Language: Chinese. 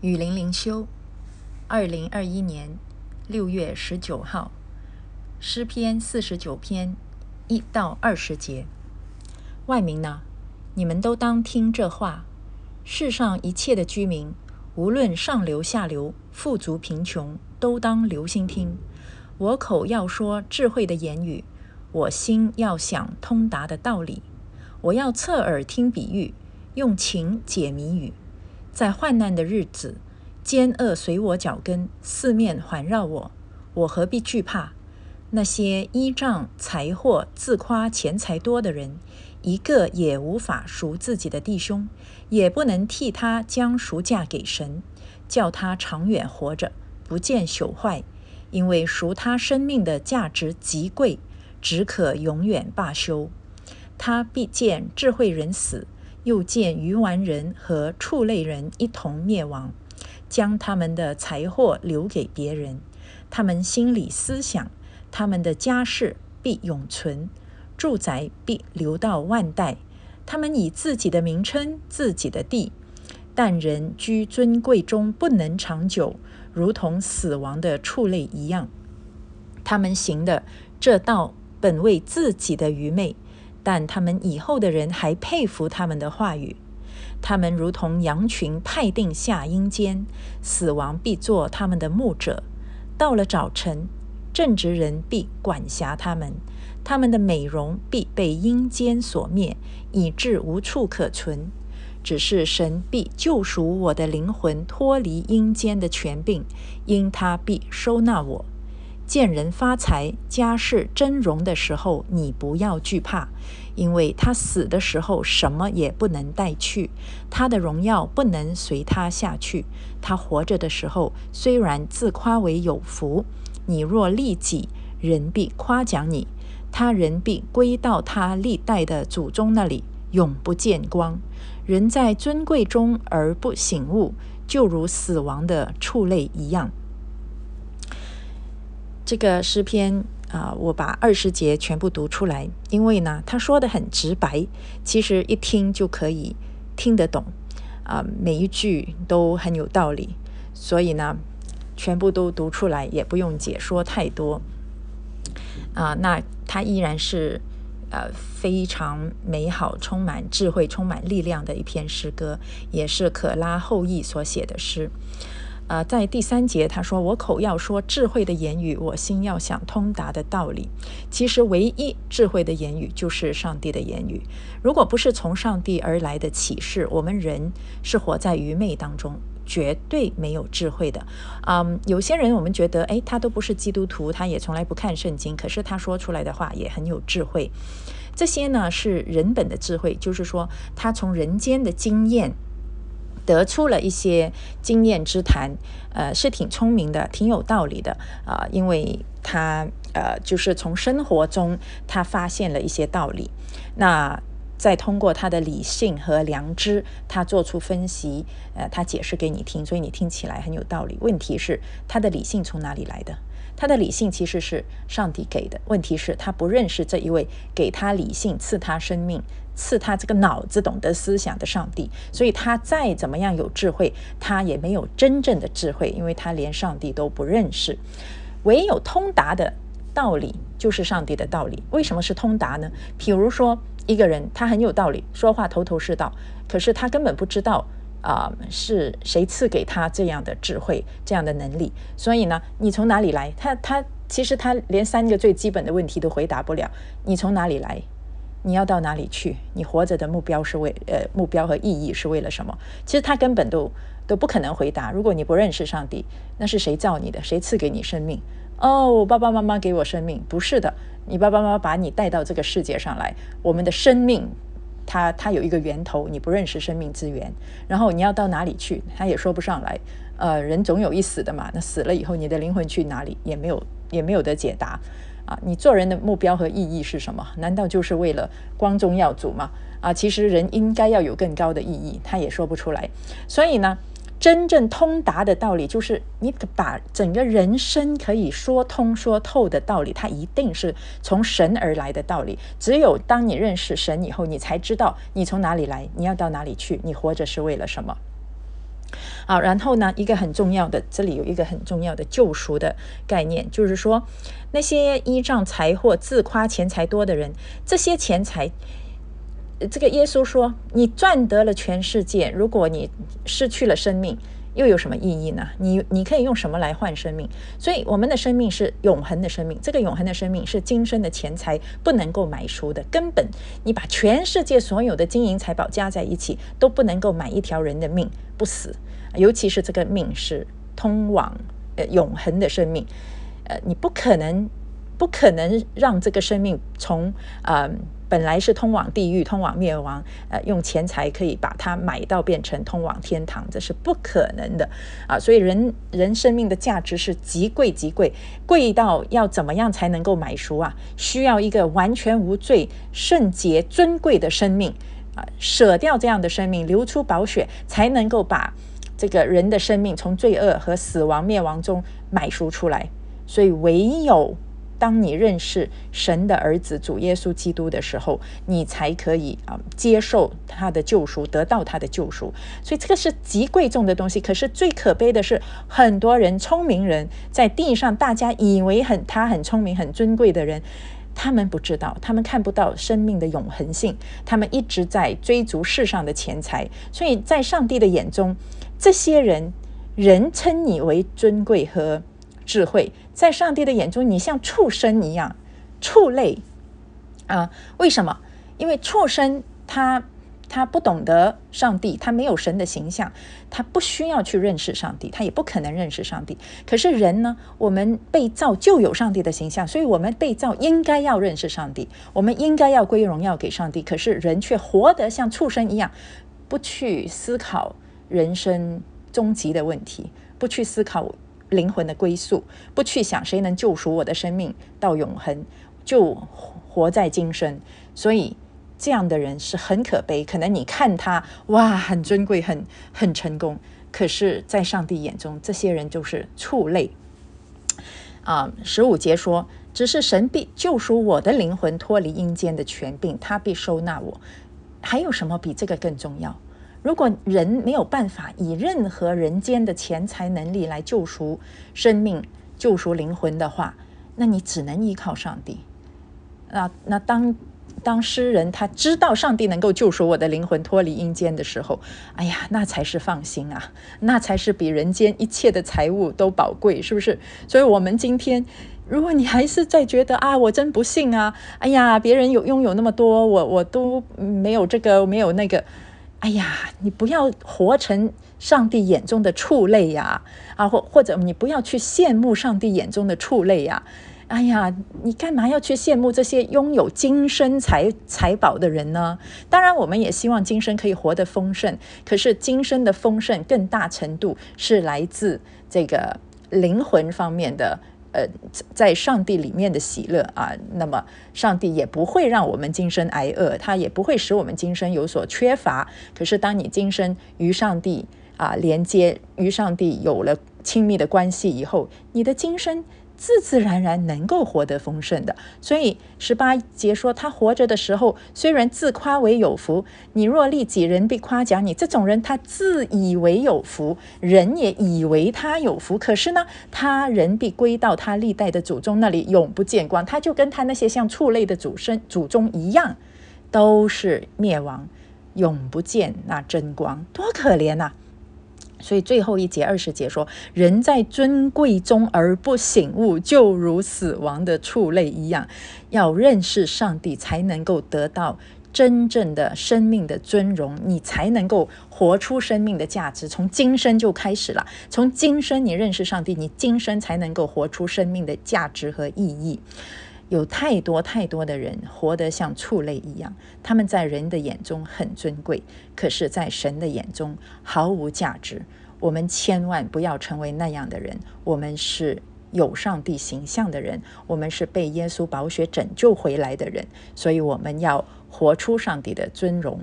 雨林灵修，二零二一年六月十九号，诗篇四十九篇一到二十节。外民呢，你们都当听这话。世上一切的居民，无论上流下流、富足贫穷，都当留心听。我口要说智慧的言语，我心要想通达的道理。我要侧耳听比喻，用情解谜语。在患难的日子，奸恶随我脚跟，四面环绕我，我何必惧怕？那些依仗财货、自夸钱财多的人，一个也无法赎自己的弟兄，也不能替他将赎价给神，叫他长远活着，不见朽坏。因为赎他生命的价值极贵，只可永远罢休。他必见智慧人死。又见鱼丸人和畜类人一同灭亡，将他们的财货留给别人。他们心里思想，他们的家世必永存，住宅必留到万代。他们以自己的名称、自己的地，但人居尊贵中不能长久，如同死亡的畜类一样。他们行的这道本为自己的愚昧。但他们以后的人还佩服他们的话语。他们如同羊群派定下阴间，死亡必做他们的牧者。到了早晨，正直人必管辖他们。他们的美容必被阴间所灭，以致无处可存。只是神必救赎我的灵魂，脱离阴间的权柄，因他必收纳我。见人发财、家世峥嵘的时候，你不要惧怕，因为他死的时候什么也不能带去，他的荣耀不能随他下去。他活着的时候，虽然自夸为有福，你若利己，人必夸奖你，他人必归到他历代的祖宗那里，永不见光。人在尊贵中而不醒悟，就如死亡的畜类一样。这个诗篇啊，我把二十节全部读出来，因为呢，他说的很直白，其实一听就可以听得懂啊，每一句都很有道理，所以呢，全部都读出来，也不用解说太多啊。那它依然是呃非常美好、充满智慧、充满力量的一篇诗歌，也是可拉后裔所写的诗。呃，在第三节，他说：“我口要说智慧的言语，我心要想通达的道理。其实，唯一智慧的言语就是上帝的言语。如果不是从上帝而来的启示，我们人是活在愚昧当中，绝对没有智慧的。嗯，有些人我们觉得，哎，他都不是基督徒，他也从来不看圣经，可是他说出来的话也很有智慧。这些呢，是人本的智慧，就是说，他从人间的经验。”得出了一些经验之谈，呃，是挺聪明的，挺有道理的啊，因为他呃，就是从生活中他发现了一些道理，那再通过他的理性和良知，他做出分析，呃，他解释给你听，所以你听起来很有道理。问题是他的理性从哪里来的？他的理性其实是上帝给的，问题是他不认识这一位给他理性、赐他生命、赐他这个脑子懂得思想的上帝，所以他再怎么样有智慧，他也没有真正的智慧，因为他连上帝都不认识。唯有通达的道理就是上帝的道理。为什么是通达呢？比如说一个人他很有道理，说话头头是道，可是他根本不知道。啊，是谁赐给他这样的智慧、这样的能力？所以呢，你从哪里来？他他其实他连三个最基本的问题都回答不了。你从哪里来？你要到哪里去？你活着的目标是为呃目标和意义是为了什么？其实他根本都都不可能回答。如果你不认识上帝，那是谁造你的？谁赐给你生命？哦，爸爸妈妈给我生命？不是的，你爸爸妈妈把你带到这个世界上来，我们的生命。它它有一个源头，你不认识生命之源，然后你要到哪里去，他也说不上来。呃，人总有一死的嘛，那死了以后，你的灵魂去哪里，也没有也没有得解答。啊，你做人的目标和意义是什么？难道就是为了光宗耀祖吗？啊，其实人应该要有更高的意义，他也说不出来。所以呢。真正通达的道理，就是你把整个人生可以说通说透的道理，它一定是从神而来的道理。只有当你认识神以后，你才知道你从哪里来，你要到哪里去，你活着是为了什么。好，然后呢，一个很重要的，这里有一个很重要的救赎的概念，就是说那些依仗财货自夸钱财多的人，这些钱财。这个耶稣说：“你赚得了全世界，如果你失去了生命，又有什么意义呢？你你可以用什么来换生命？所以我们的生命是永恒的生命，这个永恒的生命是今生的钱财不能够买赎的。根本你把全世界所有的金银财宝加在一起，都不能够买一条人的命不死。尤其是这个命是通往呃永恒的生命，呃，你不可能不可能让这个生命从啊。”本来是通往地狱、通往灭亡，呃，用钱财可以把它买到变成通往天堂，这是不可能的啊！所以人人生命的价值是极贵极贵，贵到要怎么样才能够买赎啊？需要一个完全无罪、圣洁、尊贵的生命啊，舍掉这样的生命，流出宝血，才能够把这个人的生命从罪恶和死亡、灭亡中买赎出来。所以唯有。当你认识神的儿子主耶稣基督的时候，你才可以啊接受他的救赎，得到他的救赎。所以这个是极贵重的东西。可是最可悲的是，很多人聪明人在地上，大家以为很他很聪明、很尊贵的人，他们不知道，他们看不到生命的永恒性，他们一直在追逐世上的钱财。所以在上帝的眼中，这些人人称你为尊贵和。智慧在上帝的眼中，你像畜生一样，畜类啊？为什么？因为畜生他他不懂得上帝，他没有神的形象，他不需要去认识上帝，他也不可能认识上帝。可是人呢？我们被造就有上帝的形象，所以我们被造应该要认识上帝，我们应该要归荣耀给上帝。可是人却活得像畜生一样，不去思考人生终极的问题，不去思考。灵魂的归宿，不去想谁能救赎我的生命到永恒，就活在今生。所以这样的人是很可悲。可能你看他哇，很尊贵，很很成功，可是，在上帝眼中，这些人就是畜类。啊，十五节说，只是神必救赎我的灵魂脱离阴间的权柄，他必收纳我。还有什么比这个更重要？如果人没有办法以任何人间的钱财能力来救赎生命、救赎灵魂的话，那你只能依靠上帝。那那当当诗人他知道上帝能够救赎我的灵魂脱离阴间的时候，哎呀，那才是放心啊，那才是比人间一切的财物都宝贵，是不是？所以，我们今天，如果你还是在觉得啊，我真不幸啊，哎呀，别人有拥有那么多，我我都没有这个，没有那个。哎呀，你不要活成上帝眼中的畜类呀！啊，或或者你不要去羡慕上帝眼中的畜类呀！哎呀，你干嘛要去羡慕这些拥有今生财财宝的人呢？当然，我们也希望今生可以活得丰盛，可是今生的丰盛更大程度是来自这个灵魂方面的。呃，在上帝里面的喜乐啊，那么上帝也不会让我们今生挨饿，他也不会使我们今生有所缺乏。可是，当你今生与上帝啊连接，与上帝有了亲密的关系以后，你的今生。自自然然能够活得丰盛的，所以十八节说他活着的时候，虽然自夸为有福，你若利己，人必夸奖你。这种人他自以为有福，人也以为他有福，可是呢，他人必归到他历代的祖宗那里，永不见光。他就跟他那些像畜类的祖生祖宗一样，都是灭亡，永不见那真光，多可怜呐！所以最后一节二十节说，人在尊贵中而不醒悟，就如死亡的畜类一样。要认识上帝，才能够得到真正的生命的尊荣，你才能够活出生命的价值。从今生就开始了，从今生你认识上帝，你今生才能够活出生命的价值和意义。有太多太多的人活得像畜类一样，他们在人的眼中很尊贵，可是，在神的眼中毫无价值。我们千万不要成为那样的人。我们是有上帝形象的人，我们是被耶稣宝血拯救回来的人，所以我们要活出上帝的尊荣